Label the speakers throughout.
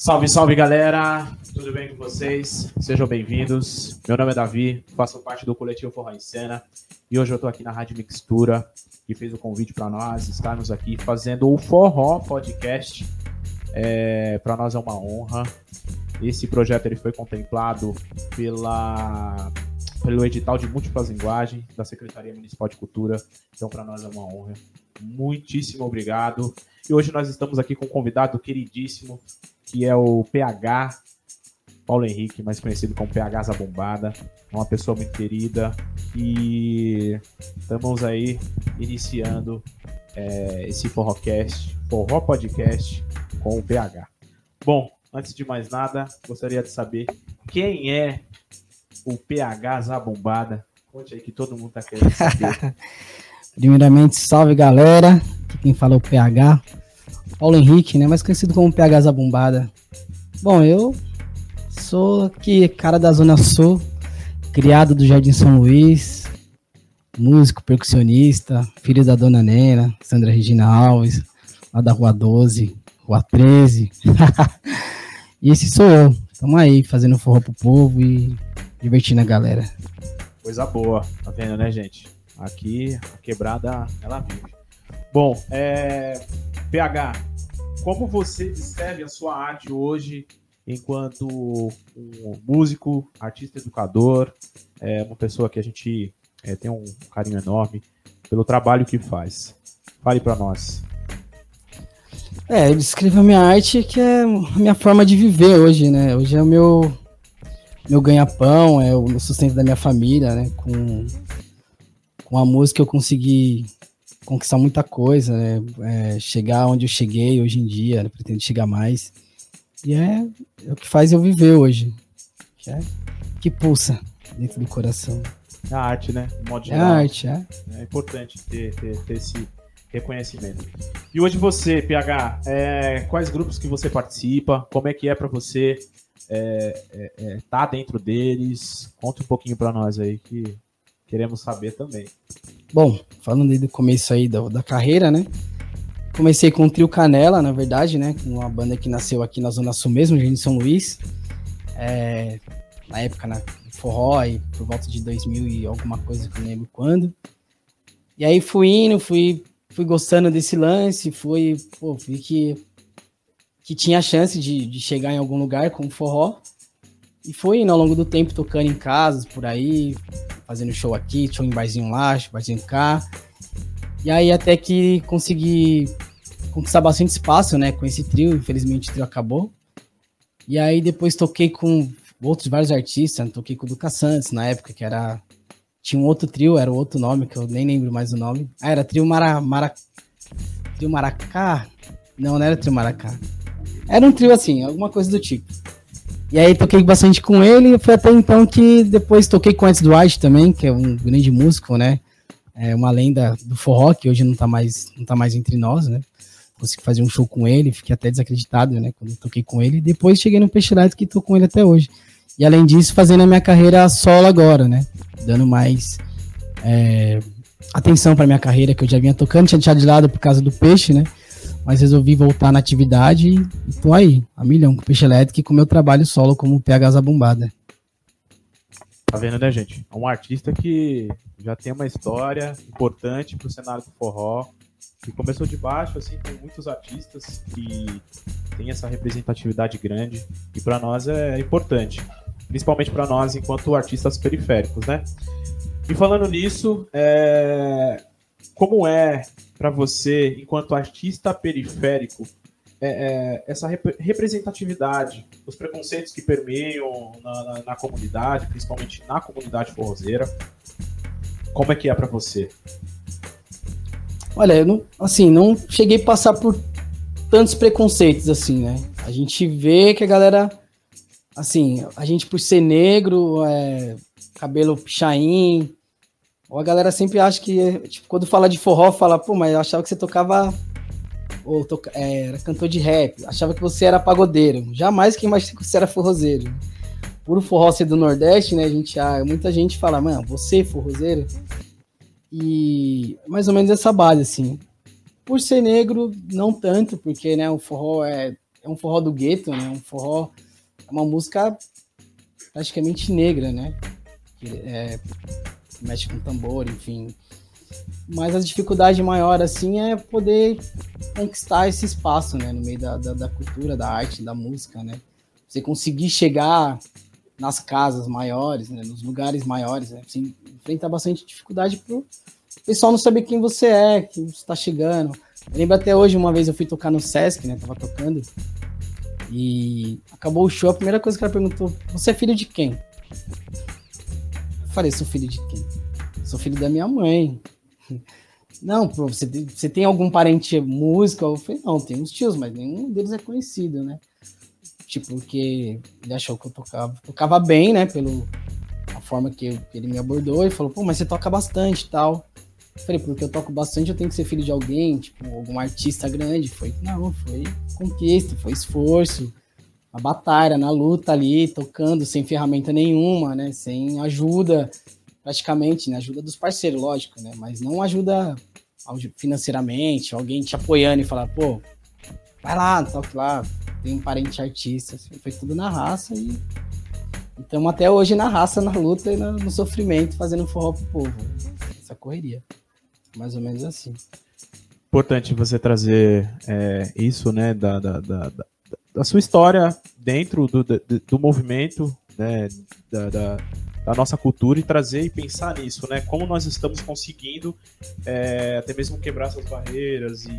Speaker 1: Salve, salve galera! Tudo bem com vocês? Sejam bem-vindos. Meu nome é Davi, faço parte do coletivo Forró em Cena e hoje eu estou aqui na Rádio Mixtura que fez o convite para nós estarmos aqui fazendo o Forró Podcast. É, para nós é uma honra. Esse projeto ele foi contemplado pela pelo edital de múltiplas linguagens da Secretaria Municipal de Cultura. Então, para nós é uma honra. Muitíssimo obrigado. E hoje nós estamos aqui com um convidado queridíssimo, que é o PH Paulo Henrique, mais conhecido como PH Zabombada. É uma pessoa muito querida. E estamos aí iniciando é, esse Forrocast, Forró Podcast com o PH. Bom, antes de mais nada, gostaria de saber quem é o PH Zabombada. Conte aí que todo mundo tá querendo saber.
Speaker 2: Primeiramente, salve galera. Quem fala é o PH. Paulo Henrique, né? Mais conhecido como PH Zabombada. Bom, eu sou aqui, cara da Zona Sul, criado do Jardim São Luís, músico, percussionista, filho da Dona Nena, Sandra Regina Alves, lá da Rua 12, Rua 13. e esse sou eu. Tamo aí, fazendo forró pro povo e divertindo a galera.
Speaker 1: Coisa boa, tá vendo, né, gente? Aqui a quebrada ela vive. Bom, é... PH, como você descreve a sua arte hoje enquanto um músico, artista educador, é uma pessoa que a gente é, tem um carinho enorme pelo trabalho que faz. Fale para nós.
Speaker 2: É, eu descrevo a minha arte que é a minha forma de viver hoje, né? Hoje é o meu meu ganha-pão, é o sustento da minha família, né? Com, com a música eu consegui conquistar muita coisa, né? É, chegar onde eu cheguei hoje em dia, né? pretendo chegar mais. E é, é, o que faz eu viver hoje. Que, é, que pulsa dentro do coração.
Speaker 1: É a arte, né?
Speaker 2: modo É a arte, é.
Speaker 1: É importante ter, ter, ter esse reconhecimento. E hoje você, PH, é, quais grupos que você participa? Como é que é para você é, é, é, tá dentro deles? Conta um pouquinho para nós aí que queremos saber também.
Speaker 2: Bom, falando aí do começo aí da, da carreira, né? Comecei com o Trio Canela, na verdade, né? Uma banda que nasceu aqui na Zona Sul mesmo, de São Luís. É, na época, na forró, e por volta de 2000 e alguma coisa que eu lembro quando. E aí fui indo, fui, fui gostando desse lance, fui, pô, vi que, que tinha chance de, de chegar em algum lugar com forró. E fui indo ao longo do tempo tocando em casas por aí, fazendo show aqui, show em barzinho lá, barzinho cá. E aí até que consegui conquistar bastante espaço, né, com esse trio. Infelizmente o trio acabou. E aí depois toquei com outros vários artistas, né? toquei com o Lucas Santos na época, que era tinha um outro trio, era outro nome que eu nem lembro mais o nome. Ah, era trio Mara, Mara Trio Maracá? Não, não era trio Maracá. Era um trio assim, alguma coisa do tipo. E aí toquei bastante com ele, e foi até então que depois toquei com Edson Duarte também, que é um grande músico, né? É uma lenda do forró, que hoje não tá mais, não tá mais entre nós, né? consegui fazer um show com ele, fiquei até desacreditado, né, quando toquei com ele. Depois cheguei no Peixe Light que tô com ele até hoje. E além disso, fazendo a minha carreira solo agora, né, dando mais é, atenção para minha carreira que eu já vinha tocando, tinha deixado de lado por causa do peixe, né, mas resolvi voltar na atividade e, tô aí, a milhão com Peixe Elétrico e com meu trabalho solo como PH Zabumbada.
Speaker 1: Tá vendo, né, gente? É um artista que já tem uma história importante pro cenário do forró, que começou de baixo, assim, tem muitos artistas que tem essa representatividade grande e para nós é importante, principalmente para nós enquanto artistas periféricos, né? E falando nisso, é... como é para você, enquanto artista periférico, é, é, essa rep representatividade, os preconceitos que permeiam na, na, na comunidade, principalmente na comunidade forrozeira, como é que é para você?
Speaker 2: Olha, eu não, assim, não cheguei a passar por tantos preconceitos assim, né? A gente vê que a galera, assim, a gente por ser negro, é, cabelo pichain, a galera sempre acha que, tipo, quando fala de forró, fala, pô, mas eu achava que você tocava, ou toca, é, era cantor de rap, achava que você era pagodeiro, jamais que imaginei que você era forrozeiro. Por o forró ser do Nordeste, né, a gente, ah, muita gente fala, mano, você é forrozeiro? E mais ou menos essa base, assim. Por ser negro, não tanto, porque né, o forró é, é um forró do gueto, né? Um forró, é uma música praticamente negra, né? É, mexe com tambor, enfim. Mas a dificuldade maior, assim, é poder conquistar esse espaço, né? No meio da, da, da cultura, da arte, da música, né? Você conseguir chegar nas casas maiores, né? Nos lugares maiores, né? Você enfrenta bastante dificuldade pro pessoal não saber quem você é, que você tá chegando. Eu lembro até hoje, uma vez eu fui tocar no Sesc, né? Tava tocando. E acabou o show, a primeira coisa que ela perguntou: Você é filho de quem? Eu falei: Sou filho de quem? Sou filho da minha mãe. Não, você, tem, você tem algum parente músico? Eu falei: Não, tem uns tios, mas nenhum deles é conhecido, né? Tipo, porque ele achou que eu tocava, tocava bem, né? Pelo a forma que, que ele me abordou e falou: Pô, mas você toca bastante e tal. Falei, porque eu toco bastante, eu tenho que ser filho de alguém, tipo, algum artista grande. Foi, não, foi conquista, foi esforço, a batalha, na luta ali, tocando sem ferramenta nenhuma, né? Sem ajuda, praticamente, né? Ajuda dos parceiros, lógico, né? Mas não ajuda financeiramente, alguém te apoiando e falar, pô, vai lá, toque lá, tem um parente artista. Assim, foi tudo na raça e estamos até hoje na raça, na luta e no, no sofrimento, fazendo forró pro povo. Essa correria. Mais ou menos assim.
Speaker 1: Importante você trazer é, isso, né, da, da, da, da, sua história dentro do, do, do movimento, né, da, da, da, nossa cultura e trazer e pensar nisso, né, como nós estamos conseguindo é, até mesmo quebrar essas barreiras e,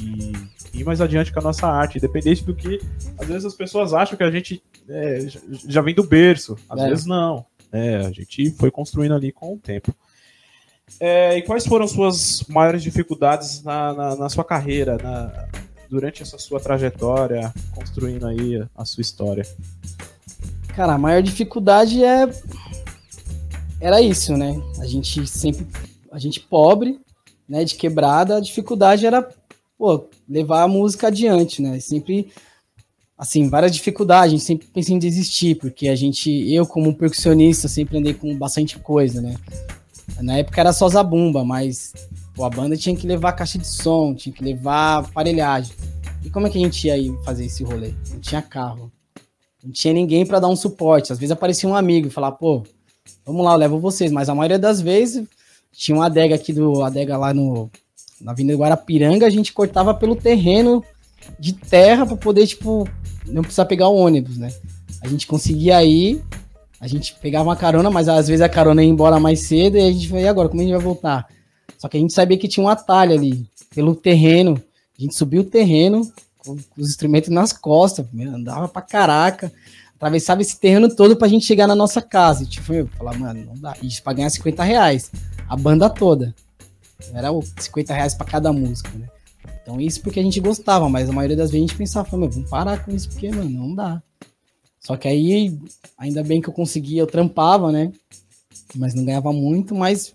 Speaker 1: e, ir mais adiante com a nossa arte, independente do que às vezes as pessoas acham que a gente é, já vem do berço, às é. vezes não. É, a gente foi construindo ali com o tempo. É, e quais foram suas maiores dificuldades na, na, na sua carreira, na, durante essa sua trajetória, construindo aí a sua história?
Speaker 2: Cara, a maior dificuldade é era isso, né? A gente sempre, a gente pobre, né, de quebrada, a dificuldade era, pô, levar a música adiante, né? Sempre assim, várias dificuldades, a gente sempre pensa em desistir, porque a gente, eu como percussionista, sempre andei com bastante coisa, né? Na época era só zabumba, mas pô, a banda tinha que levar caixa de som, tinha que levar aparelhagem. E como é que a gente ia ir fazer esse rolê? Não tinha carro. Não tinha ninguém para dar um suporte. Às vezes aparecia um amigo e falava, pô, vamos lá, eu levo vocês. Mas a maioria das vezes tinha uma adega aqui do adega lá no na Avenida Guarapiranga, a gente cortava pelo terreno de terra para poder tipo não precisar pegar o ônibus, né? A gente conseguia ir a gente pegava uma carona, mas às vezes a carona ia embora mais cedo e a gente falou, e agora, como a gente vai voltar? Só que a gente sabia que tinha um atalho ali, pelo terreno. A gente subiu o terreno com os instrumentos nas costas, andava pra caraca, atravessava esse terreno todo pra gente chegar na nossa casa. E tipo, eu falar, mano, não dá. Isso pra ganhar 50 reais, a banda toda. Era 50 reais pra cada música, né? Então isso porque a gente gostava, mas a maioria das vezes a gente pensava, meu, vamos parar com isso porque, mano, não dá. Só que aí, ainda bem que eu conseguia, eu trampava, né? Mas não ganhava muito, mas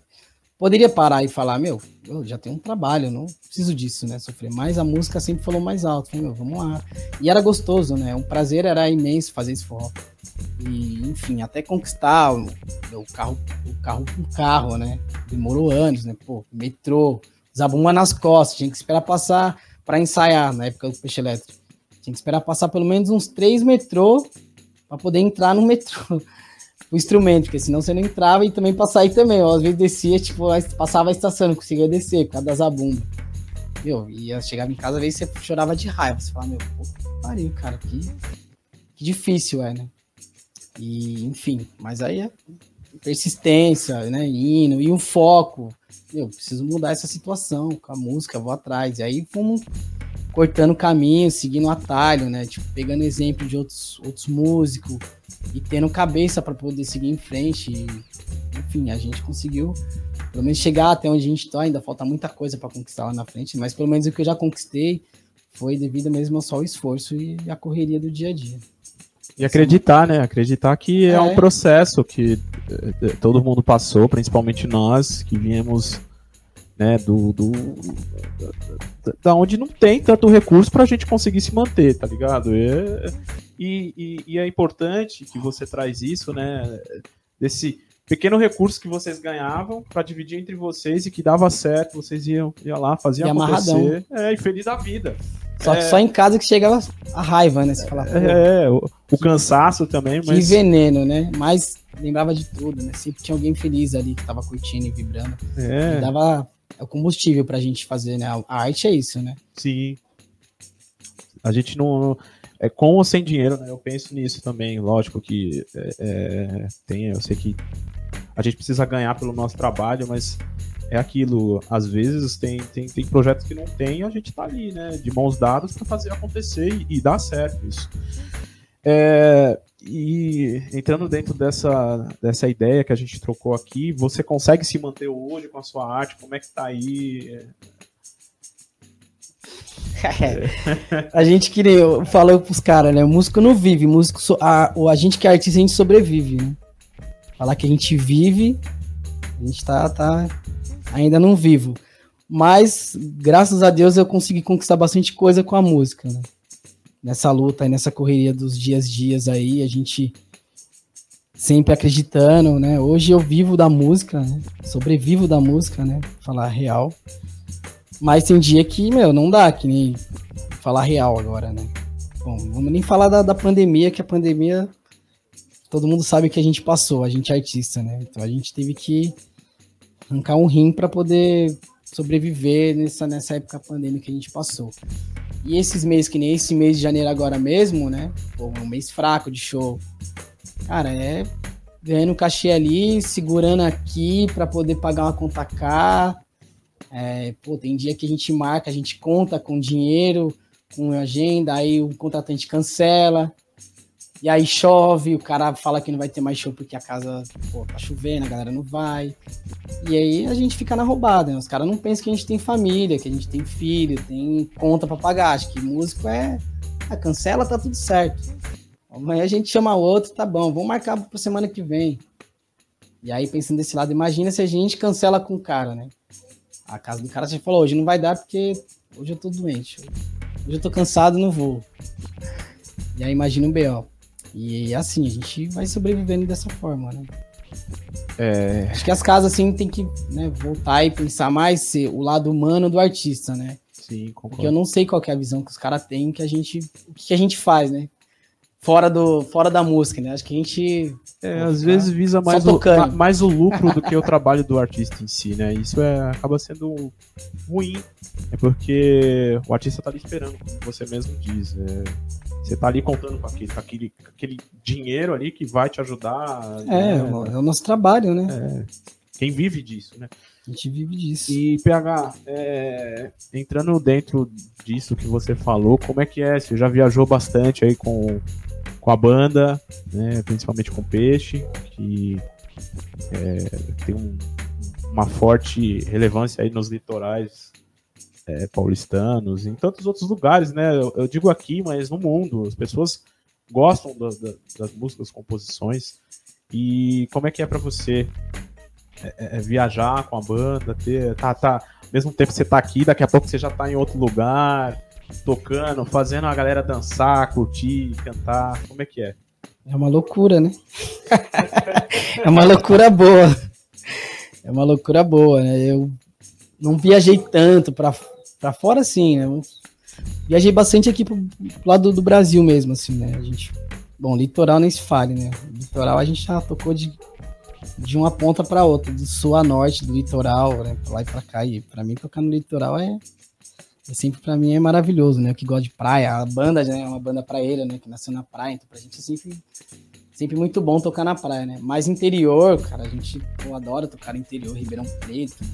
Speaker 2: poderia parar e falar, meu, eu já tenho um trabalho, não preciso disso, né? Sofrer. Mas a música sempre falou mais alto. Meu, vamos lá. E era gostoso, né? Um prazer era imenso fazer esse forró. E, enfim, até conquistar o, o carro, o carro com carro, né? Demorou anos, né? Pô, metrô, zabumba nas costas, tinha que esperar passar para ensaiar na época do peixe elétrico. Tinha que esperar passar pelo menos uns três metrô para poder entrar no metrô. O instrumento, porque senão você não entrava e também para sair também. Ó, às vezes descia, tipo, passava a estação, não conseguia descer por causa da zabumba. Meu, ia chegava em casa, às vezes você chorava de raiva. Você fala, meu, pô, pariu, cara, que, que difícil é, né? E, enfim, mas aí é persistência, né? Indo, e um foco. Meu, preciso mudar essa situação com a música, vou atrás. E aí fomos cortando caminho, seguindo atalho, né? Tipo, pegando exemplo de outros, outros músicos e tendo cabeça para poder seguir em frente. E, enfim, a gente conseguiu pelo menos chegar até onde a gente está. Ainda falta muita coisa para conquistar lá na frente, mas pelo menos o que eu já conquistei foi devido mesmo ao só o esforço e a correria do dia a dia.
Speaker 1: E acreditar, né? Acreditar que é, é um processo que eh, todo mundo passou, principalmente nós que viemos né, do, do da onde não tem tanto recurso para a gente conseguir se manter, tá ligado? E, e, e, é importante que você traz isso, né, desse pequeno recurso que vocês ganhavam para dividir entre vocês e que dava certo, vocês iam, iam lá, faziam acontecer, é, e feliz da vida.
Speaker 2: Só, é... só em casa que chegava a raiva, né? Você fala,
Speaker 1: é, o, o cansaço também,
Speaker 2: mas. Que veneno, né? Mas lembrava de tudo, né? Sempre tinha alguém feliz ali que tava curtindo e vibrando. É. E dava o combustível pra gente fazer, né? A arte é isso, né?
Speaker 1: Sim. A gente não. É com ou sem dinheiro, né? Eu penso nisso também. Lógico que é, é, tem, eu sei que a gente precisa ganhar pelo nosso trabalho, mas é aquilo. Às vezes tem, tem, tem projetos que não tem e a gente tá ali, né? De mãos dadas para fazer acontecer e, e dar certo isso. É, e entrando dentro dessa, dessa ideia que a gente trocou aqui, você consegue se manter hoje com a sua arte? Como é que tá aí?
Speaker 2: A gente que nem falou pros caras, né? O músico não vive, músico so, a, a gente que é artista, a gente sobrevive, né? Falar que a gente vive, a gente tá, tá ainda não vivo. Mas, graças a Deus, eu consegui conquistar bastante coisa com a música, né? Nessa luta, nessa correria dos dias dias aí, a gente sempre acreditando, né? Hoje eu vivo da música, né? Sobrevivo da música, né? Falar real. Mas tem dia que, meu, não dá, que nem falar real agora, né? Bom, vamos nem falar da, da pandemia, que a pandemia todo mundo sabe que a gente passou, a gente é artista, né? Então a gente teve que arrancar um rim para poder sobreviver nessa, nessa época pandêmica que a gente passou. E esses meses, que nem esse mês de janeiro agora mesmo, né? Pô, um mês fraco de show. Cara, é ganhando cachê ali, segurando aqui para poder pagar uma conta cá, é, pô, tem dia que a gente marca, a gente conta com dinheiro, com agenda, aí o contratante cancela, e aí chove, o cara fala que não vai ter mais show porque a casa pô, tá chovendo, a galera não vai. E aí a gente fica na roubada, né? Os caras não pensam que a gente tem família, que a gente tem filho, tem conta para pagar. Acho que músico é. Ah, cancela, tá tudo certo. Amanhã a gente chama outro, tá bom, vamos marcar pra semana que vem. E aí, pensando desse lado, imagina se a gente cancela com o cara, né? A casa do cara já falou, hoje não vai dar porque hoje eu tô doente. Hoje eu tô cansado não vou. E aí imagina um B.O. E assim, a gente vai sobrevivendo dessa forma, né? É... Acho que as casas, assim, tem que né, voltar e pensar mais ser o lado humano do artista, né?
Speaker 1: Sim, concordo.
Speaker 2: Porque eu não sei qual é a visão que os caras têm, que a gente, o que a gente faz, né? Fora, do, fora da música, né? Acho que a gente
Speaker 1: é, às vezes visa mais o, mais o lucro do que o trabalho do artista em si, né? Isso é, acaba sendo ruim. É porque o artista tá ali esperando, como você mesmo diz. É, você tá ali contando com aquele, com aquele, com aquele dinheiro ali que vai te ajudar.
Speaker 2: É, né? é o nosso trabalho, né? É,
Speaker 1: quem vive disso, né?
Speaker 2: A gente vive disso.
Speaker 1: E, PH, é, entrando dentro disso que você falou, como é que é? Você já viajou bastante aí com com a banda, né, principalmente com Peixe, que é, tem um, uma forte relevância aí nos litorais é, paulistanos, em tantos outros lugares, né? Eu, eu, digo aqui, mas no mundo, as pessoas gostam da, da, das músicas, composições. E como é que é para você é, é, é, viajar com a banda, ter, tá, tá, mesmo tempo você tá aqui, daqui a pouco você já tá em outro lugar, tocando, fazendo a galera dançar, curtir, cantar? Como é que é?
Speaker 2: É uma loucura, né? é uma loucura boa. É uma loucura boa, né? Eu não viajei tanto para fora assim, né? Eu viajei bastante aqui pro, pro lado do Brasil mesmo, assim, né? A gente, bom, litoral nem se fale, né? Litoral a gente já tocou de, de uma ponta para outra, do sul a norte, do litoral, né? Pra lá e para cá. E para mim tocar no litoral é é sempre para mim é maravilhoso, né? Que gosta de praia, a banda né, é uma banda praeira, né? Que nasceu na praia, então pra gente é sempre, sempre muito bom tocar na praia, né? Mais interior, cara, a gente eu adora tocar interior, Ribeirão Preto,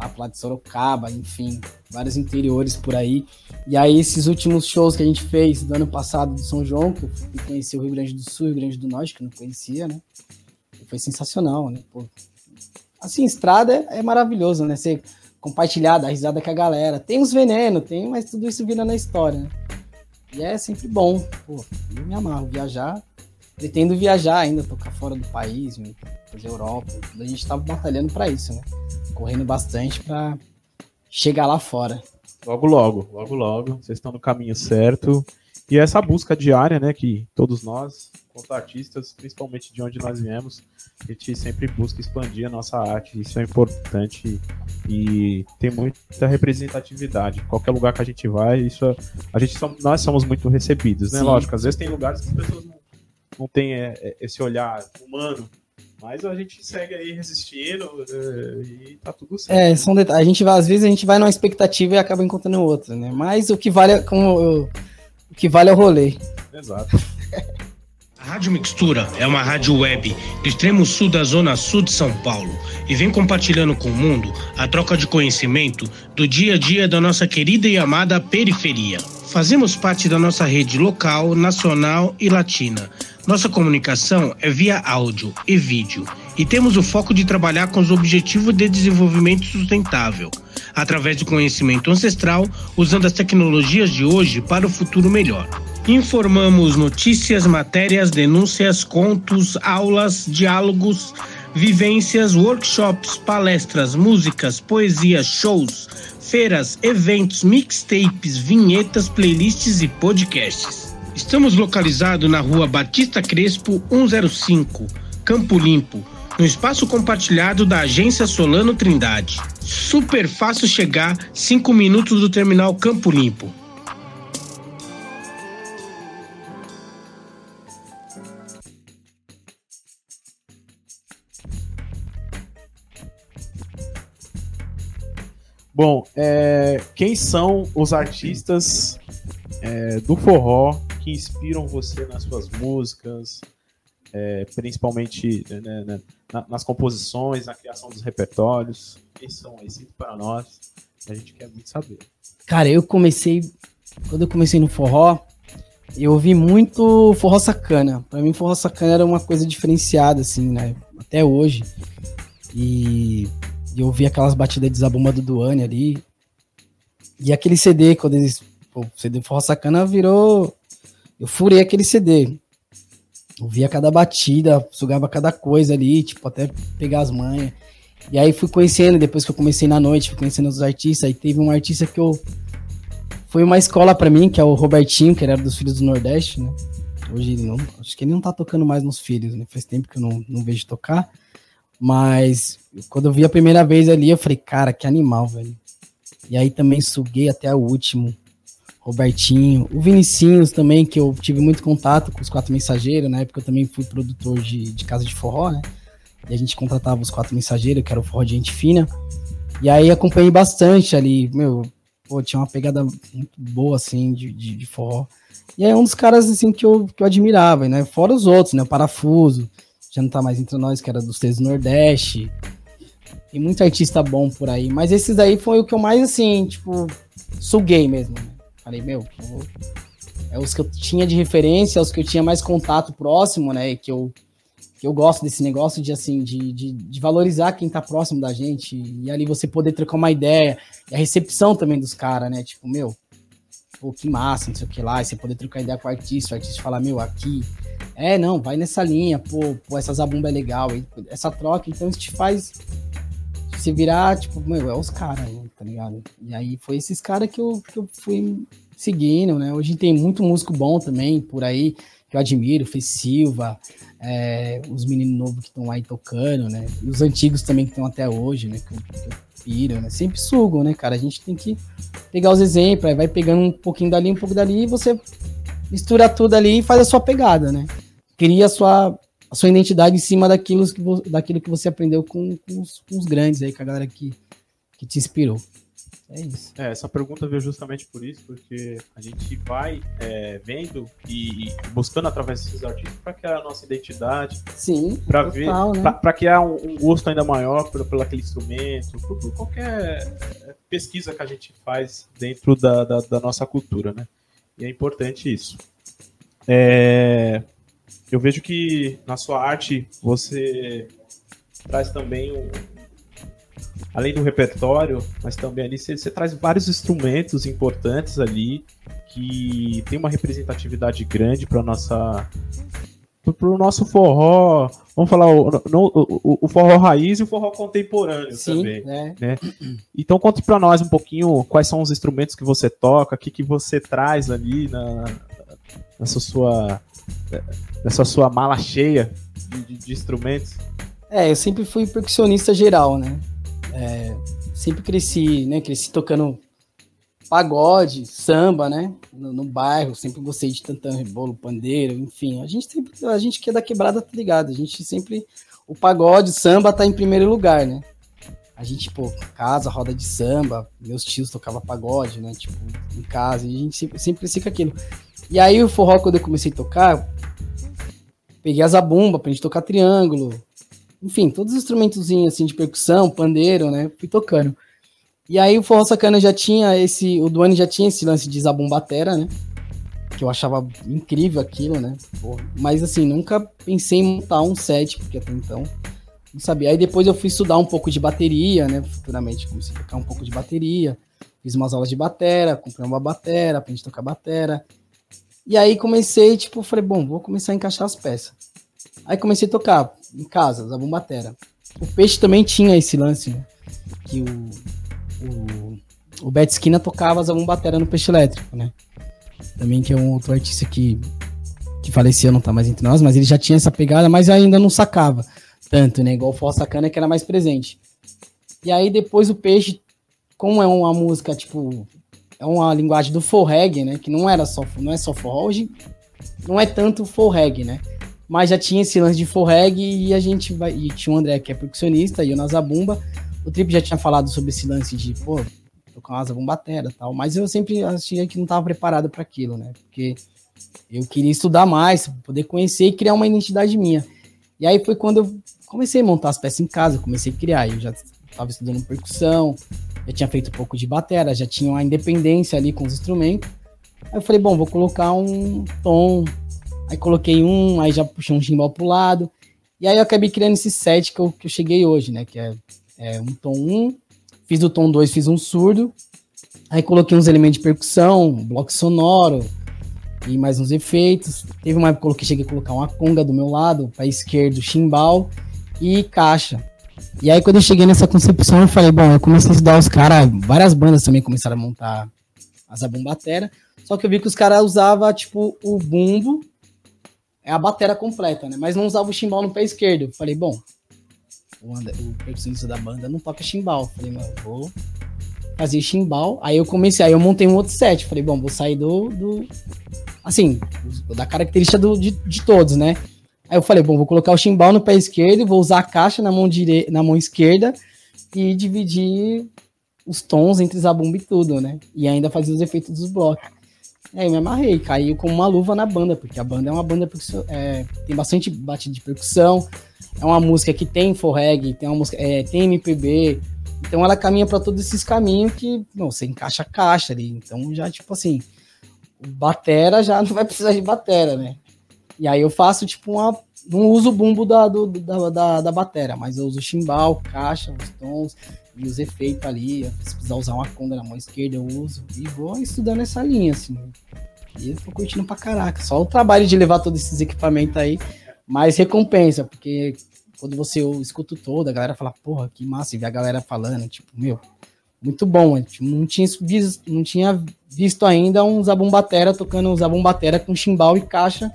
Speaker 2: lá pro de Sorocaba, enfim, vários interiores por aí. E aí esses últimos shows que a gente fez do ano passado do São João, que eu fui conhecer o Rio Grande do Sul, Rio Grande do Norte, que eu não conhecia, né? Foi sensacional, né? Pô, assim, estrada é, é maravilhoso, né? Você compartilhar, dar risada com a galera. Tem os venenos, tem, mas tudo isso vira na história, né? E é sempre bom. Pô, eu me amarro. Viajar, pretendo viajar ainda, tocar fora do país, né? Fazer Europa. A gente tá batalhando para isso, né? Correndo bastante para chegar lá fora.
Speaker 1: Logo, logo, logo, logo. Vocês estão no caminho certo. E essa busca diária, né, que todos nós, quanto artistas, principalmente de onde nós viemos, a gente sempre busca expandir a nossa arte. Isso é importante e tem muita representatividade. Qualquer lugar que a gente vai, isso é, a gente nós somos muito recebidos, né? Sim. Lógico, às vezes tem lugares que as pessoas não, não têm é, é, esse olhar humano mas a gente segue aí resistindo é, e tá tudo certo.
Speaker 2: É, são detalhes. A gente vai, às vezes a gente vai numa expectativa e acaba encontrando outra, né? Mas o que vale é como o que vale é o rolê.
Speaker 1: Exato.
Speaker 3: Rádio Mixtura é uma rádio web do extremo sul da zona sul de São Paulo e vem compartilhando com o mundo a troca de conhecimento do dia a dia da nossa querida e amada periferia. Fazemos parte da nossa rede local, nacional e latina. Nossa comunicação é via áudio e vídeo e temos o foco de trabalhar com os objetivos de desenvolvimento sustentável, através do conhecimento ancestral, usando as tecnologias de hoje para o futuro melhor. Informamos notícias, matérias, denúncias, contos, aulas, diálogos, vivências, workshops, palestras, músicas, poesias, shows feiras, eventos, mixtapes, vinhetas, playlists e podcasts. Estamos localizados na rua Batista Crespo 105, Campo Limpo, no espaço compartilhado da agência Solano Trindade. Super fácil chegar, 5 minutos do terminal Campo Limpo.
Speaker 1: Bom, é, quem são os artistas é, do forró que inspiram você nas suas músicas, é, principalmente né, né, nas composições, na criação dos repertórios? Quem são aí? Sinto para nós. A gente quer muito saber.
Speaker 2: Cara, eu comecei. Quando eu comecei no forró, eu ouvi muito forró sacana. Para mim, forró sacana era uma coisa diferenciada, assim, né? Até hoje. E e eu vi aquelas batidas de zabumba do Duane ali. E aquele CD, quando eles. Pô, o CD Forró Sacana virou. Eu furei aquele CD. Eu via cada batida, sugava cada coisa ali, tipo, até pegar as manhas. E aí fui conhecendo, depois que eu comecei na noite, fui conhecendo os artistas. Aí teve um artista que eu. Foi uma escola para mim, que é o Robertinho, que era dos Filhos do Nordeste, né? Hoje ele não. Acho que ele não tá tocando mais nos Filhos, né? Faz tempo que eu não, não vejo tocar. Mas quando eu vi a primeira vez ali, eu falei, cara, que animal, velho. E aí também suguei até o último. Robertinho, o Vinicinhos também, que eu tive muito contato com os quatro mensageiros, na época eu também fui produtor de, de casa de forró, né? E a gente contratava os quatro mensageiros, que era o forró de gente fina. E aí acompanhei bastante ali, meu, pô, tinha uma pegada muito boa, assim, de, de, de forró. E é um dos caras, assim, que eu, que eu admirava, né? Fora os outros, né? O Parafuso, já não tá mais entre nós, que era dos três do Nordeste. Tem muito artista bom por aí, mas esses aí foi o que eu mais, assim, tipo, suguei mesmo. Né? Falei, meu, é os que eu tinha de referência, os que eu tinha mais contato próximo, né? Que eu, que eu gosto desse negócio de, assim, de, de, de valorizar quem tá próximo da gente e ali você poder trocar uma ideia. E a recepção também dos caras, né? Tipo, meu, pô, que massa, não sei o que lá, e você poder trocar ideia com o artista, o artista falar, meu, aqui, é, não, vai nessa linha, pô, pô essa zabumba é legal, essa troca, então isso te faz se virar, tipo, meu, é os caras, né, tá ligado? E aí foi esses caras que eu, que eu fui seguindo, né? Hoje tem muito músico bom também por aí, que eu admiro, Fez Silva, é, os meninos novos que estão aí tocando, né? E os antigos também que estão até hoje, né? Que que piro, né? Sempre sugam, né, cara? A gente tem que pegar os exemplos, aí vai pegando um pouquinho dali, um pouco dali, e você mistura tudo ali e faz a sua pegada, né? Cria a sua, a sua identidade em cima daquilo que, daquilo que você aprendeu com, com, os, com os grandes aí, com a galera que, que te inspirou. É isso.
Speaker 1: É, essa pergunta veio justamente por isso, porque a gente vai é, vendo e, e, buscando através desses artistas para criar a nossa identidade.
Speaker 2: Sim.
Speaker 1: Para ver, né? para criar um, um, gosto ainda maior por, por aquele instrumento, por, por, qualquer é, pesquisa que a gente faz dentro da, da, da nossa cultura, né? E é importante isso. É, eu vejo que na sua arte você traz também um, além do repertório, mas também ali você, você traz vários instrumentos importantes ali que tem uma representatividade grande para nossa pro nosso forró, vamos falar o, o, o, forró raiz e o forró contemporâneo Sim, também. É. Né? Então conte para nós um pouquinho quais são os instrumentos que você toca, o que, que você traz ali na, nessa sua nessa sua mala cheia de, de instrumentos.
Speaker 2: É, eu sempre fui percussionista geral, né? É, sempre cresci, né? Cresci tocando pagode, samba, né? No, no, bairro, sempre gostei de tantão, rebolo, pandeiro, enfim. A gente sempre, a gente que é da quebrada, tá ligado? A gente sempre, o pagode, samba tá em primeiro lugar, né? A gente, pô, casa, roda de samba, meus tios tocavam pagode, né? Tipo, em casa, e a gente sempre, sempre cresci com aquilo. E aí o forró, quando eu comecei a tocar, peguei a zabumba pra gente tocar triângulo, enfim, todos os instrumentos assim de percussão, pandeiro, né? Fui tocando. E aí o Forró Sacana já tinha esse. O Duane já tinha esse lance de zabumbatera, né? Que eu achava incrível aquilo, né? mas assim, nunca pensei em montar um set, porque até então não sabia. Aí depois eu fui estudar um pouco de bateria, né? Futuramente comecei a tocar um pouco de bateria. Fiz umas aulas de batera, comprei uma batera, aprendi a tocar batera. E aí comecei, tipo, falei, bom, vou começar a encaixar as peças. Aí comecei a tocar em casa, zabumbatera. O peixe também tinha esse lance, né? Que o, o, o Bet Esquina tocava Zabumbatera no Peixe Elétrico, né? Também que é um outro artista que, que faleceu, não tá mais entre nós, mas ele já tinha essa pegada, mas ainda não sacava tanto, né? Igual o Força Sacana que era mais presente. E aí depois o Peixe, como é uma música, tipo, é uma linguagem do forreg, né? Que não era só, não é só forró, hoje não é tanto forreg, né? Mas já tinha esse lance de forreg e a gente vai. E tinha o André, que é percussionista, e o Nazabumba. O Trip já tinha falado sobre esse lance de, pô, tocar uma asa bombatera e tal, mas eu sempre achei que não estava preparado para aquilo, né? Porque eu queria estudar mais, poder conhecer e criar uma identidade minha. E aí foi quando eu comecei a montar as peças em casa, comecei a criar. Eu já estava estudando percussão, já tinha feito um pouco de batera, já tinha uma independência ali com os instrumentos. Aí eu falei, bom, vou colocar um tom. Aí coloquei um, aí já puxei um gimbal pro lado. E aí eu acabei criando esse set que eu, que eu cheguei hoje, né? Que é é, um tom 1, fiz o tom 2, fiz um surdo, aí coloquei uns elementos de percussão, um bloco sonoro e mais uns efeitos. Teve uma época que coloquei, cheguei a colocar uma conga do meu lado, para esquerdo, chimbal e caixa. E aí quando eu cheguei nessa concepção, eu falei, bom, eu comecei a estudar os caras, várias bandas também começaram a montar as batera, só que eu vi que os caras usavam, tipo, o bumbo, é a batera completa, né? Mas não usava o chimbal no pé esquerdo. Eu falei, bom, o, o percussionista da banda não toca chimbal. Falei, mano, vou fazer chimbal. Aí eu comecei, aí eu montei um outro set. Falei, bom, vou sair do. do assim, da característica do, de, de todos, né? Aí eu falei, bom, vou colocar o chimbal no pé esquerdo, vou usar a caixa na mão, dire... na mão esquerda e dividir os tons entre zabumba e tudo, né? E ainda fazer os efeitos dos blocos. Aí eu me amarrei, caiu como uma luva na banda, porque a banda é uma banda é, tem bastante batida de percussão, é uma música que tem forreg, tem uma música, é, tem MPB, então ela caminha para todos esses caminhos que, não, você encaixa a caixa ali, então já tipo assim, batera já não vai precisar de batera, né? E aí eu faço tipo uma, não uso o bumbo da, do, da, da, da batera, mas eu uso chimbal, caixa, os tons e os efeitos ali, se precisar usar uma conga na mão esquerda eu uso e vou estudando essa linha, assim. E eu tô curtindo pra caraca. Só o trabalho de levar todos esses equipamentos aí, mais recompensa, porque quando você escuta todo, a galera fala, porra, que massa, e vê a galera falando, tipo, meu, muito bom. Tipo, não tinha visto, não tinha visto ainda um zabumbatera tocando um zabumbatera com chimbal e caixa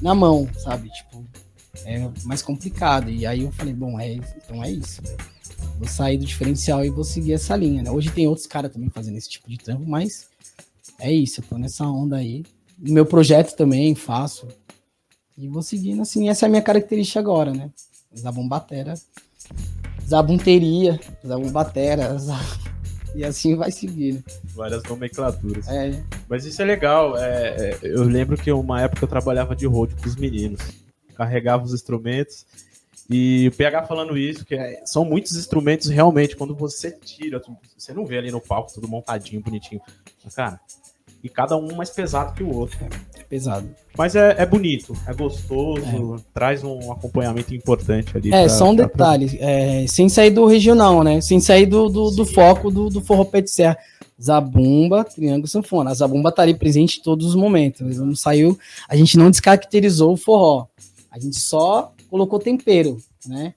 Speaker 2: na mão, sabe? Tipo, é mais complicado. E aí eu falei, bom, é, então é isso, Vou sair do diferencial e vou seguir essa linha, né? Hoje tem outros caras também fazendo esse tipo de trampo, mas é isso, eu tô nessa onda aí. No meu projeto também faço. E vou seguindo assim, essa é a minha característica agora, né? Zabum batera, zabunteria, zabum batera, e assim vai seguindo.
Speaker 1: Várias nomenclaturas. É. Mas isso é legal. É, é, eu lembro que uma época eu trabalhava de road com os meninos. Carregava os instrumentos. E o PH falando isso, que é, são muitos instrumentos realmente, quando você tira, você não vê ali no palco tudo montadinho, bonitinho. Cara, e cada um mais pesado que o outro.
Speaker 2: É pesado.
Speaker 1: Mas é, é bonito, é gostoso, é. traz um acompanhamento importante ali.
Speaker 2: É, pra, só um pra... detalhe, é, sem sair do regional, né? Sem sair do, do, do foco do, do forró pé de serra. Zabumba, Triângulo Sanfona. A Zabumba tá ali presente em todos os momentos. Não saiu, a gente não descaracterizou o forró. A gente só colocou tempero, né?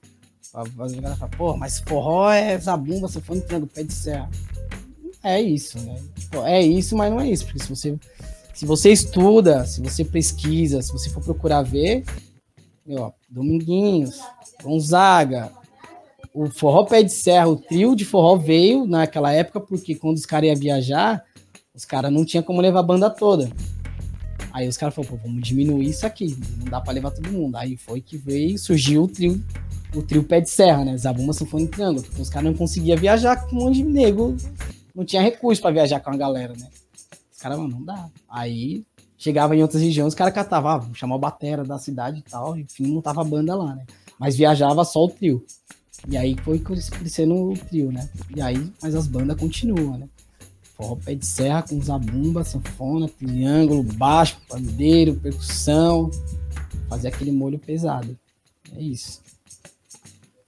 Speaker 2: A galera fala, pô, mas forró é Zabumba, Sanfona e Triângulo, pé de serra. É isso, né? Tipo, é isso, mas não é isso, porque se você se você estuda, se você pesquisa, se você for procurar ver, meu, Dominguinhos, Gonzaga, o forró pé de serra, o trio de forró veio naquela época porque quando os caras iam viajar, os caras não tinha como levar a banda toda. Aí os caras falaram, vamos diminuir isso aqui, não dá para levar todo mundo. Aí foi que veio, surgiu o trio, o trio pé de serra, né? Zabumba, Sanfona e Triângulo, porque os caras não conseguiam viajar com um monte de nego, não tinha recurso para viajar com a galera, né? Os caras, não dá. Aí chegava em outras regiões, os caras catavam, ah, chamava a batera da cidade e tal, enfim, não tava a banda lá, né? Mas viajava só o trio. E aí foi crescendo o trio, né? E aí, mas as bandas continuam, né? Forró pé de serra com zabumba, sanfona, triângulo, baixo, pandeiro, percussão. Fazer aquele molho pesado. É isso.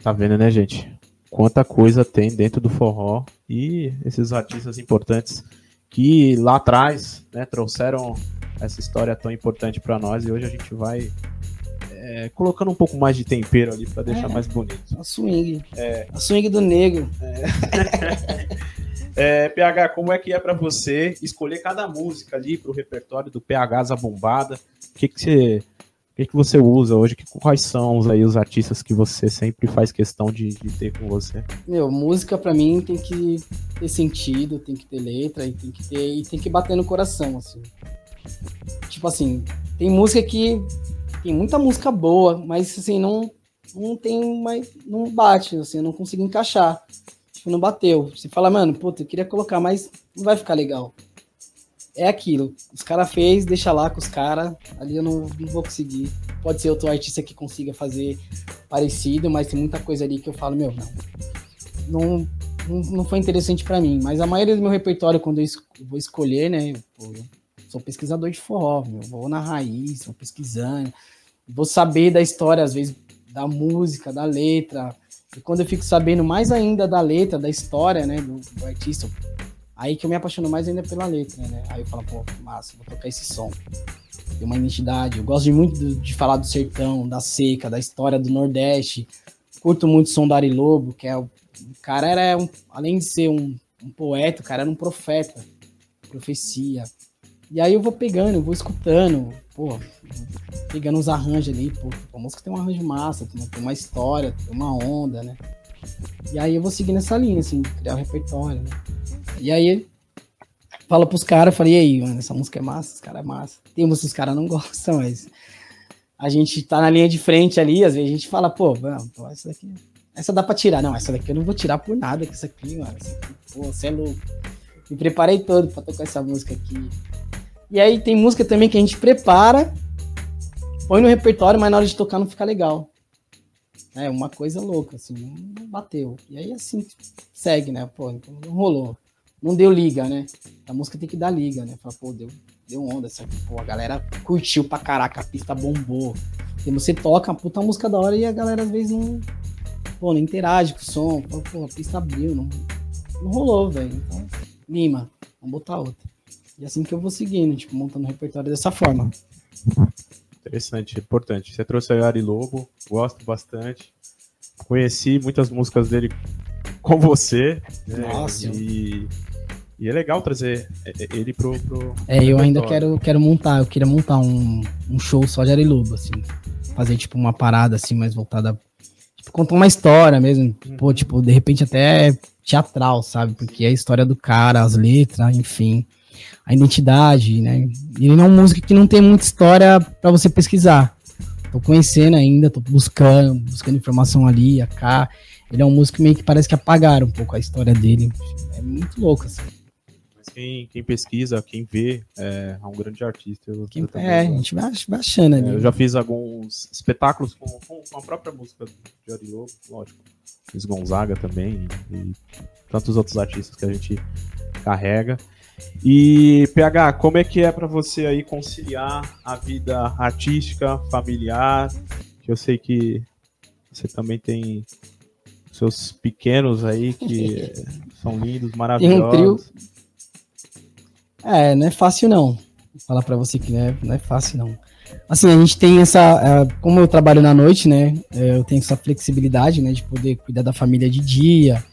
Speaker 1: Tá vendo, né, gente? Quanta coisa tem dentro do forró e esses artistas importantes que lá atrás né, trouxeram essa história tão importante para nós e hoje a gente vai é, colocando um pouco mais de tempero ali para deixar é, mais bonito.
Speaker 2: A swing. É. A swing do negro.
Speaker 1: É. é PH, como é que é para você escolher cada música ali para o repertório do PH Zabombada? O que, que você que, que você usa hoje? Que, quais são aí os artistas que você sempre faz questão de, de ter com você?
Speaker 2: Meu, música para mim tem que ter sentido, tem que ter letra e tem que ter e tem que bater no coração, assim. Tipo assim, tem música que tem muita música boa, mas assim não não tem mais não bate, assim, eu não consigo encaixar. Tipo, não bateu. Você fala, mano, puta, eu queria colocar, mas não vai ficar legal é aquilo. Os caras fez, deixa lá com os caras. Ali eu não, não vou conseguir. Pode ser outro artista que consiga fazer parecido, mas tem muita coisa ali que eu falo, meu, não. Não, não foi interessante para mim. Mas a maioria do meu repertório, quando eu vou escolher, né? Eu sou pesquisador de forró, meu, vou na raiz, vou pesquisando. Vou saber da história, às vezes, da música, da letra. E quando eu fico sabendo mais ainda da letra, da história, né, do, do artista, Aí que eu me apaixono mais ainda pela letra, né? Aí eu falo, pô, massa, vou tocar esse som. Tem uma identidade. Eu gosto de muito de falar do sertão, da seca, da história do Nordeste. Curto muito o som do Ari Lobo, que é o, o cara era, um, além de ser um, um poeta, o cara era um profeta, profecia. E aí eu vou pegando, eu vou escutando, pô, pegando uns arranjos ali, pô, a música tem um arranjo massa, tem uma história, tem uma onda, né? E aí eu vou seguir nessa linha, assim, criar o um repertório, né? E aí, fala pros caras, falei, e aí, mano, essa música é massa, esse cara é massa. Tem músicas que os caras não gostam, mas a gente tá na linha de frente ali, às vezes a gente fala, pô, mano, essa daqui, essa dá pra tirar. Não, essa daqui eu não vou tirar por nada com isso aqui, mano. Aqui, pô, você é louco. Me preparei todo pra tocar essa música aqui. E aí tem música também que a gente prepara, põe no repertório, mas na hora de tocar não fica legal. É uma coisa louca, assim, não bateu. E aí assim segue, né? Pô, então não rolou não deu liga, né? A música tem que dar liga, né? Fala, pô, deu, deu onda essa. Pô, a galera curtiu pra caraca, a pista bombou. E você toca uma puta música da hora e a galera às vezes não, pô, não interage com o som. Fala, pô, a pista abriu, não, não rolou, velho. Então, mima, vamos botar outra. E assim que eu vou seguindo, tipo, montando o repertório dessa forma.
Speaker 1: Interessante, importante. Você trouxe o Ari Lobo, gosto bastante. Conheci muitas músicas dele com você. Né? Nossa. E e é legal trazer ele pro. pro
Speaker 2: é, eu ainda quero, quero montar, eu queria montar um, um show só de Ariluba, assim. Fazer, tipo, uma parada assim, mais voltada. Tipo, contar uma história mesmo. Uhum. Pô, tipo, de repente até teatral, sabe? Porque é a história do cara, as letras, enfim. A identidade, né? Ele não é uma música que não tem muita história para você pesquisar. Tô conhecendo ainda, tô buscando, buscando informação ali, cá. Ele é um músico meio que parece que apagaram um pouco a história dele. É muito louco, assim
Speaker 1: quem, quem pesquisa, quem vê, é, é um grande artista. Eu,
Speaker 2: quem, eu é, a gente vai, vai achando ali.
Speaker 1: É, eu já fiz alguns espetáculos com, com, com a própria música de Ari Lobo, lógico. Fiz Gonzaga também e, e tantos outros artistas que a gente carrega. E PH, como é que é para você aí conciliar a vida artística, familiar? Que eu sei que você também tem seus pequenos aí que são lindos, maravilhosos. um trio.
Speaker 2: É, não é fácil não. Vou falar para você que não é, não é fácil não. Assim, a gente tem essa, é, como eu trabalho na noite, né? É, eu tenho essa flexibilidade, né, de poder cuidar da família de dia,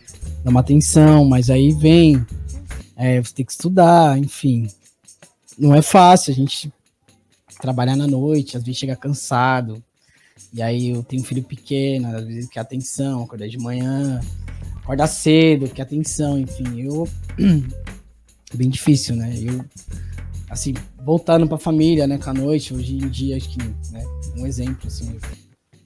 Speaker 2: dar uma atenção, mas aí vem é, você tem que estudar, enfim. Não é fácil, a gente trabalhar na noite, às vezes chega cansado. E aí eu tenho um filho pequeno, às vezes quer atenção, acordar de manhã, acordar cedo, quer atenção, enfim. Eu. Bem difícil, né? Eu. Assim, voltando pra família, né, com a noite, hoje em dia, acho que, né, um exemplo, assim,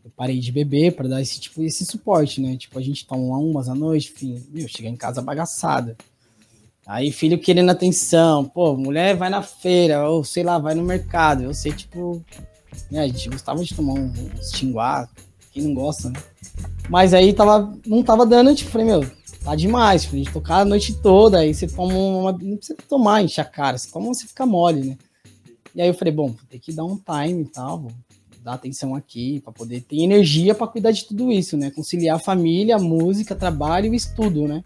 Speaker 2: eu parei de beber para dar esse tipo, esse suporte, né? Tipo, a gente toma umas à noite, enfim, meu, chegar em casa bagaçada. Aí filho querendo atenção, pô, mulher vai na feira, ou sei lá, vai no mercado. Eu sei, tipo, né, a gente gostava de tomar um, um xinguá, quem não gosta, né? Mas aí tava, não tava dando, tipo, falei, meu, tá demais, a gente tocar a noite toda, aí você toma uma. Não precisa tomar, encher a cara, você toma, você fica mole, né? E aí eu falei, bom, tem que dar um time e tal, vou dar atenção aqui, para poder ter energia para cuidar de tudo isso, né? Conciliar a família, a música, trabalho e o estudo, né?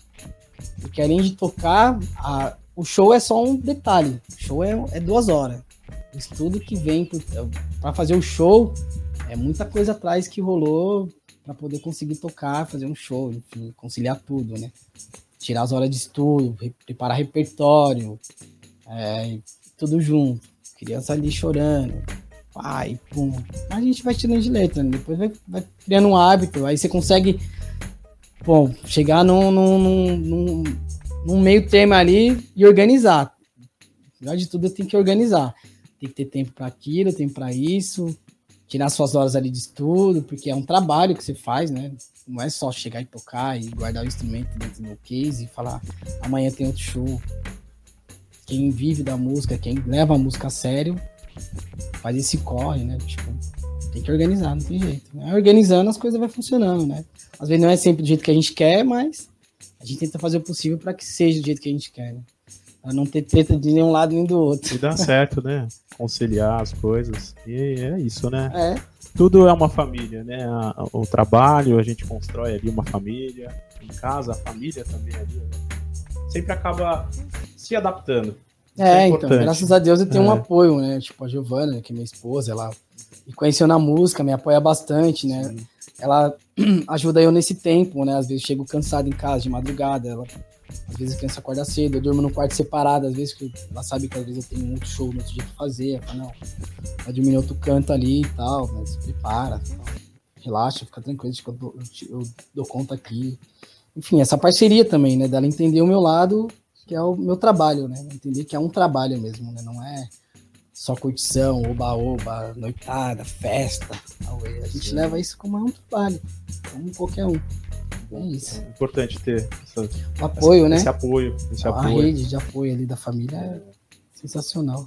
Speaker 2: Porque além de tocar, a, o show é só um detalhe. O show é, é duas horas. O estudo que vem para fazer o show é muita coisa atrás que rolou para poder conseguir tocar, fazer um show, enfim, conciliar tudo, né? Tirar as horas de estudo, preparar repertório, é, tudo junto. Criança ali chorando, pai, pum. A gente vai tirando de letra, né? depois vai, vai criando um hábito, aí você consegue bom, chegar num, num, num, num meio termo ali e organizar. Melhor de tudo, tem que organizar. Tem que ter tempo para aquilo, tempo para isso, tirar suas horas ali de estudo, porque é um trabalho que você faz, né? Não é só chegar e tocar e guardar o instrumento dentro do case e falar amanhã tem outro show. Quem vive da música, quem leva a música a sério, faz esse corre, né? Tipo, tem que organizar, não tem jeito. Né? Organizando as coisas vai funcionando, né? Às vezes não é sempre do jeito que a gente quer, mas a gente tenta fazer o possível para que seja do jeito que a gente quer, né? Pra não ter treta de nenhum lado nem do outro.
Speaker 1: E dá certo, né? Conciliar as coisas. E é isso, né? É. Tudo é uma família, né? O trabalho, a gente constrói ali uma família. Em casa, a família também ali. Né? Sempre acaba se adaptando.
Speaker 2: É, é então, graças a Deus eu tenho é. um apoio, né? Tipo, a Giovana, que é minha esposa, ela me conheceu na música, me apoia bastante, né? Sim ela ajuda eu nesse tempo, né? Às vezes chego cansado em casa de madrugada, ela às vezes a criança acorda cedo, eu durmo num quarto separado, às vezes que ela sabe que às vezes eu tenho muito show no outro dia pra fazer, ela fala, não, vai em outro canto ali e tal, mas prepara, relaxa, fica tranquilo, eu dou, eu dou conta aqui. Enfim, essa parceria também, né, dela entender o meu lado, que é o meu trabalho, né, entender que é um trabalho mesmo, né, não é só curtição, oba-oba, noitada, festa. A gente Sim. leva isso como um trabalho, como qualquer um. É isso.
Speaker 1: É importante ter essa,
Speaker 2: apoio,
Speaker 1: essa,
Speaker 2: né?
Speaker 1: Esse apoio. Esse
Speaker 2: a
Speaker 1: apoio.
Speaker 2: rede de apoio ali da família é sensacional.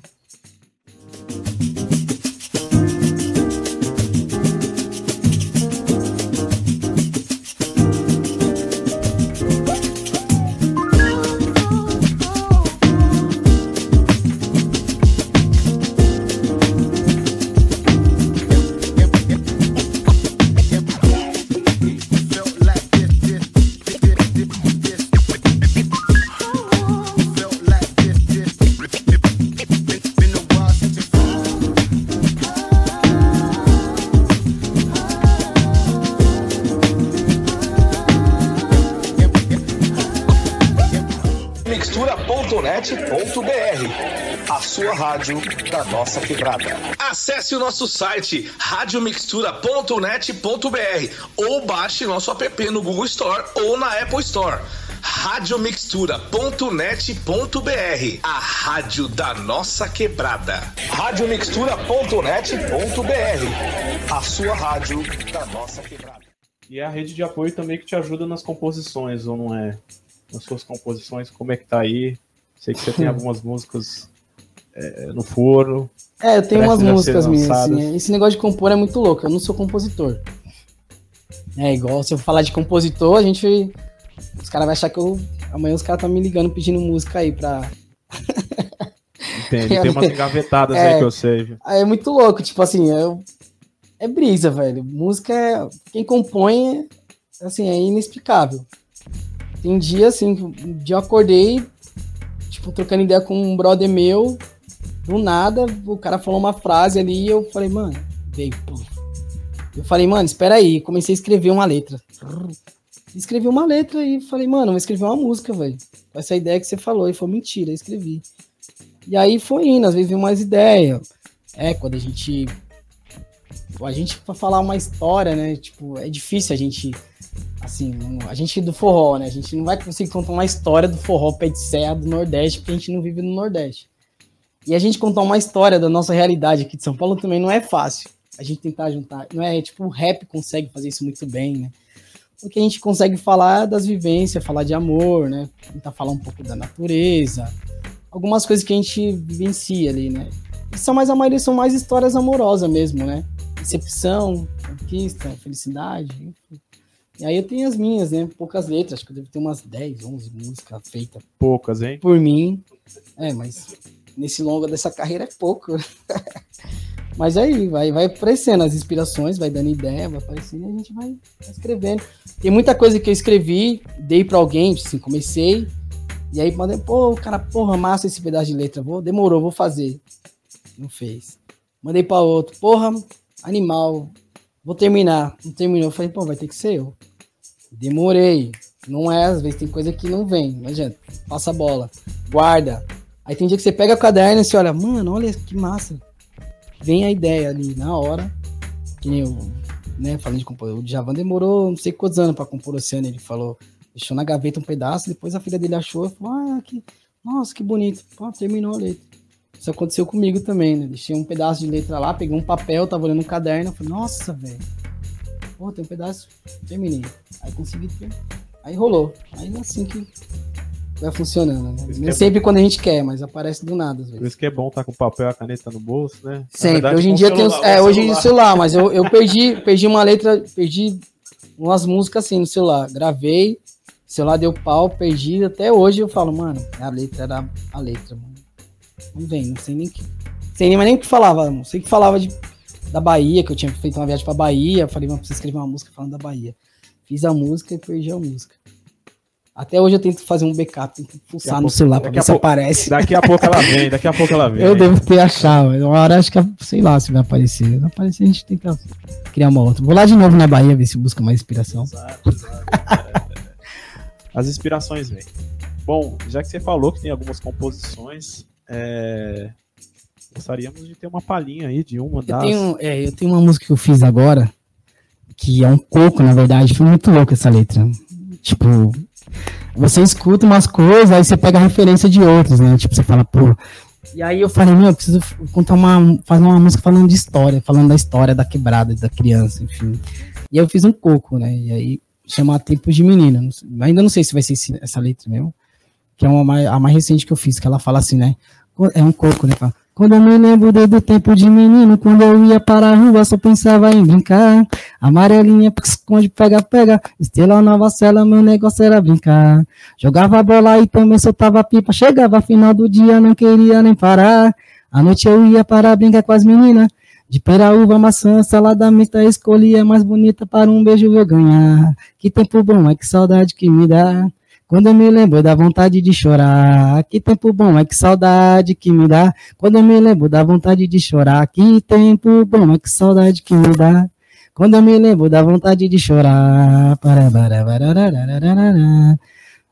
Speaker 4: Nossa quebrada. Acesse o nosso site radiomixtura.net.br ou baixe nosso app no Google Store ou na Apple Store. Radiomixtura.net.br, a rádio da nossa quebrada. Radiomixtura.net.br, a sua rádio da nossa quebrada.
Speaker 1: E é a rede de apoio também que te ajuda nas composições, ou não é? Nas suas composições, como é que tá aí? Sei que você tem algumas músicas é, no forno.
Speaker 2: É, eu tenho umas músicas minhas, assim. Esse negócio de compor é muito louco, eu não sou compositor. É igual se eu falar de compositor, a gente. Os caras vão achar que eu. Amanhã os caras estão me ligando pedindo música aí pra.
Speaker 1: Depende, tem umas engavetadas é, aí que eu sei. Viu?
Speaker 2: É muito louco, tipo assim, é, é brisa, velho. Música é. Quem compõe, assim, é inexplicável. Tem dia, assim, um dia eu acordei, tipo, trocando ideia com um brother meu, do nada, o cara falou uma frase ali e eu falei, mano, veio, Eu falei, mano, espera aí, comecei a escrever uma letra. Escrevi uma letra e falei, mano, vou escrever uma música, velho. Essa ideia que você falou, e foi mentira, eu escrevi. E aí foi indo, às vezes veio mais ideia. É, quando a gente. A gente, pra falar uma história, né? Tipo, é difícil a gente. Assim, a gente do forró, né? A gente não vai conseguir contar uma história do forró pé de serra do Nordeste, porque a gente não vive no Nordeste. E a gente contar uma história da nossa realidade aqui de São Paulo também não é fácil. A gente tentar juntar. Não é tipo, o rap consegue fazer isso muito bem, né? Porque a gente consegue falar das vivências, falar de amor, né? Tentar falar um pouco da natureza. Algumas coisas que a gente vivencia ali, né? E são mais, a maioria são mais histórias amorosas mesmo, né? Decepção, conquista, felicidade, enfim. E aí eu tenho as minhas, né? Poucas letras, acho que eu devo ter umas 10, 11 músicas feitas.
Speaker 1: Poucas, hein?
Speaker 2: Por mim. É, mas nesse longo dessa carreira é pouco. Mas aí, vai, vai aparecendo as inspirações, vai dando ideia, vai aparecendo e a gente vai, escrevendo. Tem muita coisa que eu escrevi, dei para alguém, assim, comecei, e aí mandei, pô, cara, porra, massa esse pedaço de letra, vou, demorou, vou fazer. Não fez. Mandei para outro, porra, animal, vou terminar. Não terminou, falei, pô, vai ter que ser eu. Demorei. Não é, às vezes tem coisa que não vem, não adianta. Passa a bola, guarda, Aí tem dia que você pega o caderno e você olha, mano, olha que massa. Vem a ideia ali na hora. Que nem eu, né, falando de compor. O Djavan demorou não sei quantos anos pra compor o Oceano. Ele falou, deixou na gaveta um pedaço, depois a filha dele achou e falou, ah, que, nossa, que bonito. Pô, terminou a letra. Isso aconteceu comigo também, né? Deixei um pedaço de letra lá, peguei um papel, tava olhando um caderno, falei, nossa, velho. Pô, tem um pedaço, terminei. Aí consegui. Aí rolou. Aí é assim que vai funcionando. Né? Nem é sempre bom. quando a gente quer, mas aparece do nada.
Speaker 1: Por isso que é bom estar tá com papel e a caneta no bolso, né?
Speaker 2: Sempre. Verdade, hoje em dia tem. É, hoje em celular, mas eu, eu perdi, perdi uma letra, perdi umas músicas assim no celular. Gravei, celular deu pau, perdi. Até hoje eu falo, mano, a letra era a letra, mano. Não vem, não sei nem que. Sei nem mais nem o que falava, não sei que falava de, da Bahia, que eu tinha feito uma viagem pra Bahia. Falei, mano, preciso escrever uma música falando da Bahia. Fiz a música e perdi a música. Até hoje eu tento fazer um backup, tento pulsar no celular pra ver se aparece.
Speaker 1: Daqui a pouco ela vem, daqui a pouco ela vem.
Speaker 2: Eu devo ter achado, mas uma hora acho que, sei lá se vai aparecer. Se não aparecer, a gente tenta criar uma outra. Vou lá de novo na Bahia ver se busca mais inspiração. Exato, exato.
Speaker 1: As inspirações vêm. Bom, já que você falou que tem algumas composições, é... gostaríamos de ter uma palhinha aí de uma das.
Speaker 2: Eu tenho, é, eu tenho uma música que eu fiz agora, que é um coco, na verdade. Foi muito louco essa letra. Tipo, você escuta umas coisas, aí você pega a referência de outras, né? Tipo, você fala, pô. E aí eu falei, meu, eu preciso contar uma, fazer uma música falando de história, falando da história da quebrada, da criança, enfim. E eu fiz um coco, né? E aí chama Tempos de Menina. Ainda não sei se vai ser essa letra mesmo, que é uma, a mais recente que eu fiz, que ela fala assim, né? É um coco, né? Fala, quando eu me lembro desde o tempo de menino, quando eu ia para a rua, só pensava em brincar. Amarelinha, esconde, pega, pega. Estrela nova cela, meu negócio era brincar. Jogava bola e também soltava pipa. Chegava final do dia, não queria nem parar. À noite eu ia para brincar com as meninas. De peraúva, maçã, salada mista, escolhia mais bonita para um beijo eu ganhar. Que tempo bom, é que saudade que me dá. Quando eu me lembro da vontade de chorar, que tempo bom, é que saudade que me dá. Quando eu me lembro da vontade de chorar, que tempo bom, é que saudade que me dá. Quando eu me lembro da vontade de chorar.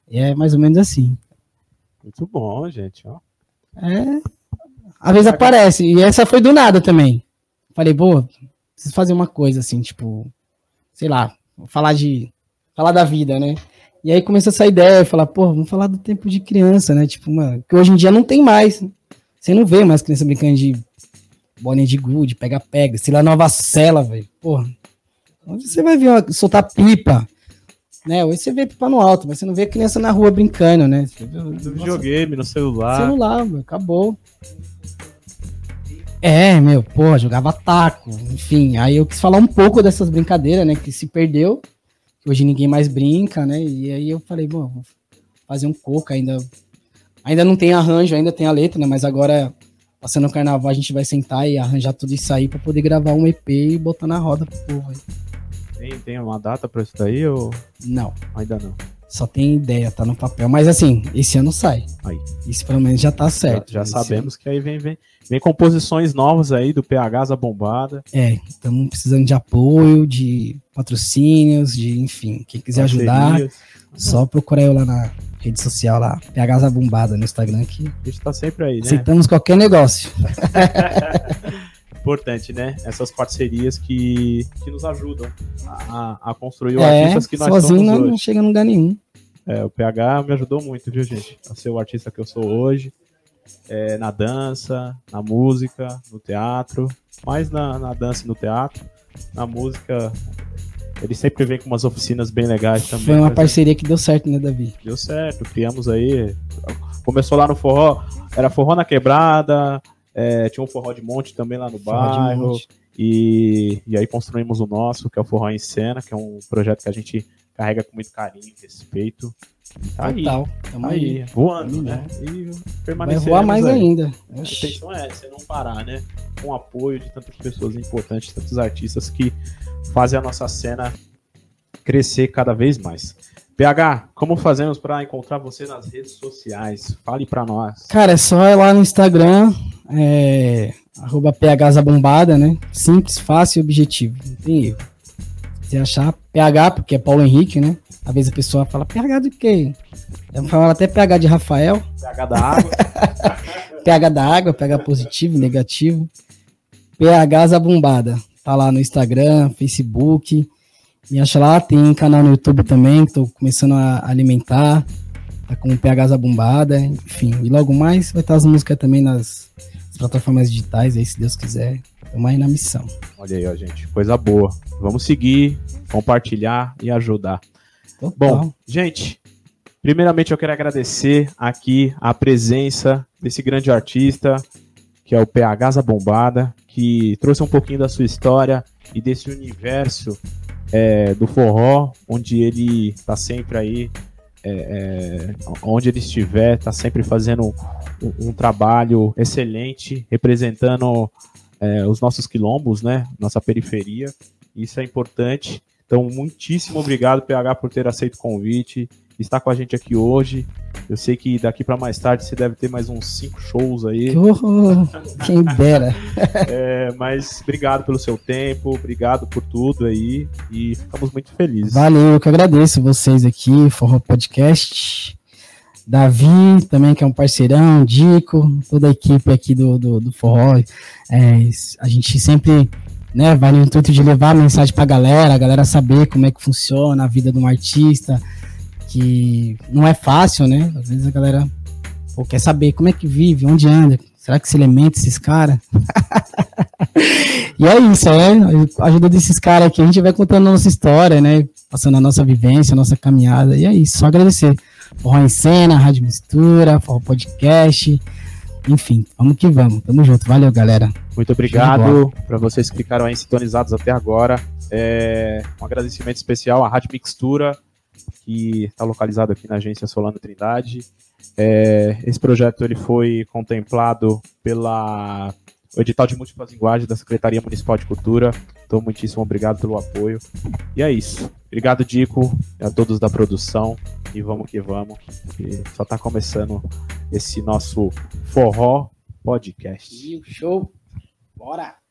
Speaker 2: E é mais ou menos assim.
Speaker 1: Muito bom, gente. Ó.
Speaker 2: É. Às vezes aparece. E essa foi do nada também. Falei, boa, preciso fazer uma coisa assim, tipo, sei lá, falar de. Falar da vida, né? E aí começa essa ideia, falar, pô, vamos falar do tempo de criança, né? Tipo, mano, que hoje em dia não tem mais. Você não vê mais criança brincando de bolinha de gude, pega-pega, sei lá, nova cela, velho. Porra. Onde você vai ver uma, soltar pipa? Né? Hoje você vê pipa no alto, mas você não vê criança na rua brincando, né?
Speaker 1: No videogame, no celular.
Speaker 2: Celular, meu, acabou. É, meu, pô, jogava taco, enfim. Aí eu quis falar um pouco dessas brincadeiras, né? Que se perdeu hoje ninguém mais brinca, né? E aí eu falei, bom, vou fazer um coco ainda. Ainda não tem arranjo, ainda tem a letra, né? Mas agora passando o carnaval, a gente vai sentar e arranjar tudo isso aí pra poder gravar um EP e botar na roda pro povo aí.
Speaker 1: Tem, tem uma data pra isso daí ou
Speaker 2: Não,
Speaker 1: ainda não?
Speaker 2: Só tem ideia, tá no papel. Mas assim, esse ano sai.
Speaker 1: Aí.
Speaker 2: Isso pelo menos já tá certo.
Speaker 1: já já sabemos que aí vem, vem, vem composições novas aí do PH a bombada.
Speaker 2: É, estamos precisando de apoio, de patrocínios, de enfim, quem quiser ajudar, só procurar eu lá na rede social lá, PH Zabumbada no Instagram que
Speaker 1: A gente tá sempre aí, né?
Speaker 2: aceitamos qualquer negócio.
Speaker 1: Importante, né? Essas parcerias que, que nos ajudam a, a construir o
Speaker 2: É,
Speaker 1: artistas que nós
Speaker 2: sozinho
Speaker 1: somos
Speaker 2: não,
Speaker 1: hoje.
Speaker 2: não chega em lugar nenhum.
Speaker 1: É, o PH me ajudou muito, viu, gente? A ser o artista que eu sou hoje. É, na dança, na música, no teatro. Mais na, na dança e no teatro. Na música, ele sempre vem com umas oficinas bem legais também.
Speaker 2: Foi uma
Speaker 1: Mas
Speaker 2: parceria que deu certo, né, Davi?
Speaker 1: Deu certo, criamos aí. Começou lá no forró, era forró na quebrada, é, tinha um forró de monte também lá no bairro. E, e aí construímos o nosso, que é o Forró em Cena, que é um projeto que a gente carrega com muito carinho, respeito. Tá aí,
Speaker 2: Total. Tamo
Speaker 1: tá
Speaker 2: aí.
Speaker 1: aí, voando, né? E
Speaker 2: Vai voar mais
Speaker 1: aí.
Speaker 2: ainda.
Speaker 1: A intenção é essa, é não parar, né? Com o apoio de tantas pessoas importantes, tantos artistas que fazem a nossa cena crescer cada vez mais. PH, como fazemos para encontrar você nas redes sociais? Fale para nós.
Speaker 2: Cara, é só ir lá no Instagram, é, arroba phzabombada, né? Simples, fácil e objetivo. Não tem erro. Se achar PH, porque é Paulo Henrique, né? Às vezes a pessoa fala, PH de quê? Eu falo até PH de Rafael,
Speaker 1: PH da água.
Speaker 2: pH da água, pH positivo, negativo. PH Zabumbada. Tá lá no Instagram, Facebook. Me acha lá, tem canal no YouTube também, que tô começando a alimentar. Tá com PH Zabumbada, enfim. E logo mais vai estar as músicas também nas, nas plataformas digitais aí, se Deus quiser. Tamo aí na missão.
Speaker 1: Olha aí, ó, gente. Coisa boa. Vamos seguir, compartilhar e ajudar.
Speaker 2: Total.
Speaker 1: Bom, gente, primeiramente eu quero agradecer aqui a presença desse grande artista, que é o PH Zabombada, que trouxe um pouquinho da sua história e desse universo é, do forró, onde ele está sempre aí, é, é, onde ele estiver, está sempre fazendo um, um trabalho excelente, representando é, os nossos quilombos, né, nossa periferia. Isso é importante. Então, muitíssimo obrigado, PH, por ter aceito o convite, estar com a gente aqui hoje. Eu sei que daqui para mais tarde você deve ter mais uns cinco shows aí.
Speaker 2: Horror, quem dera.
Speaker 1: É, mas obrigado pelo seu tempo, obrigado por tudo aí e ficamos muito felizes.
Speaker 2: Valeu, eu que agradeço vocês aqui, Forró Podcast. Davi, também que é um parceirão, Dico, toda a equipe aqui do, do, do Forró. É, a gente sempre né, vai no intuito de levar a mensagem pra galera, a galera saber como é que funciona a vida de um artista, que não é fácil, né? Às vezes a galera pô, quer saber como é que vive, onde anda, será que se alimenta esses caras? e é isso, é. A ajuda desses caras aqui, a gente vai contando a nossa história, né? Passando a nossa vivência, a nossa caminhada. E é isso, só agradecer. Forró em Cena, Rádio Mistura, Forró Podcast. Enfim, vamos que vamos. Tamo junto. Valeu, galera.
Speaker 1: Muito obrigado para vocês que ficaram aí sintonizados até agora. É, um agradecimento especial à Rádio Mixtura, que está localizado aqui na agência Solano Trindade. É, esse projeto ele foi contemplado pela o edital de múltiplas linguagens da Secretaria Municipal de Cultura. Então, muitíssimo obrigado pelo apoio. E é isso. Obrigado, Dico, e a todos da produção. E vamos que vamos. que só está começando esse nosso forró podcast.
Speaker 2: Show. Bora.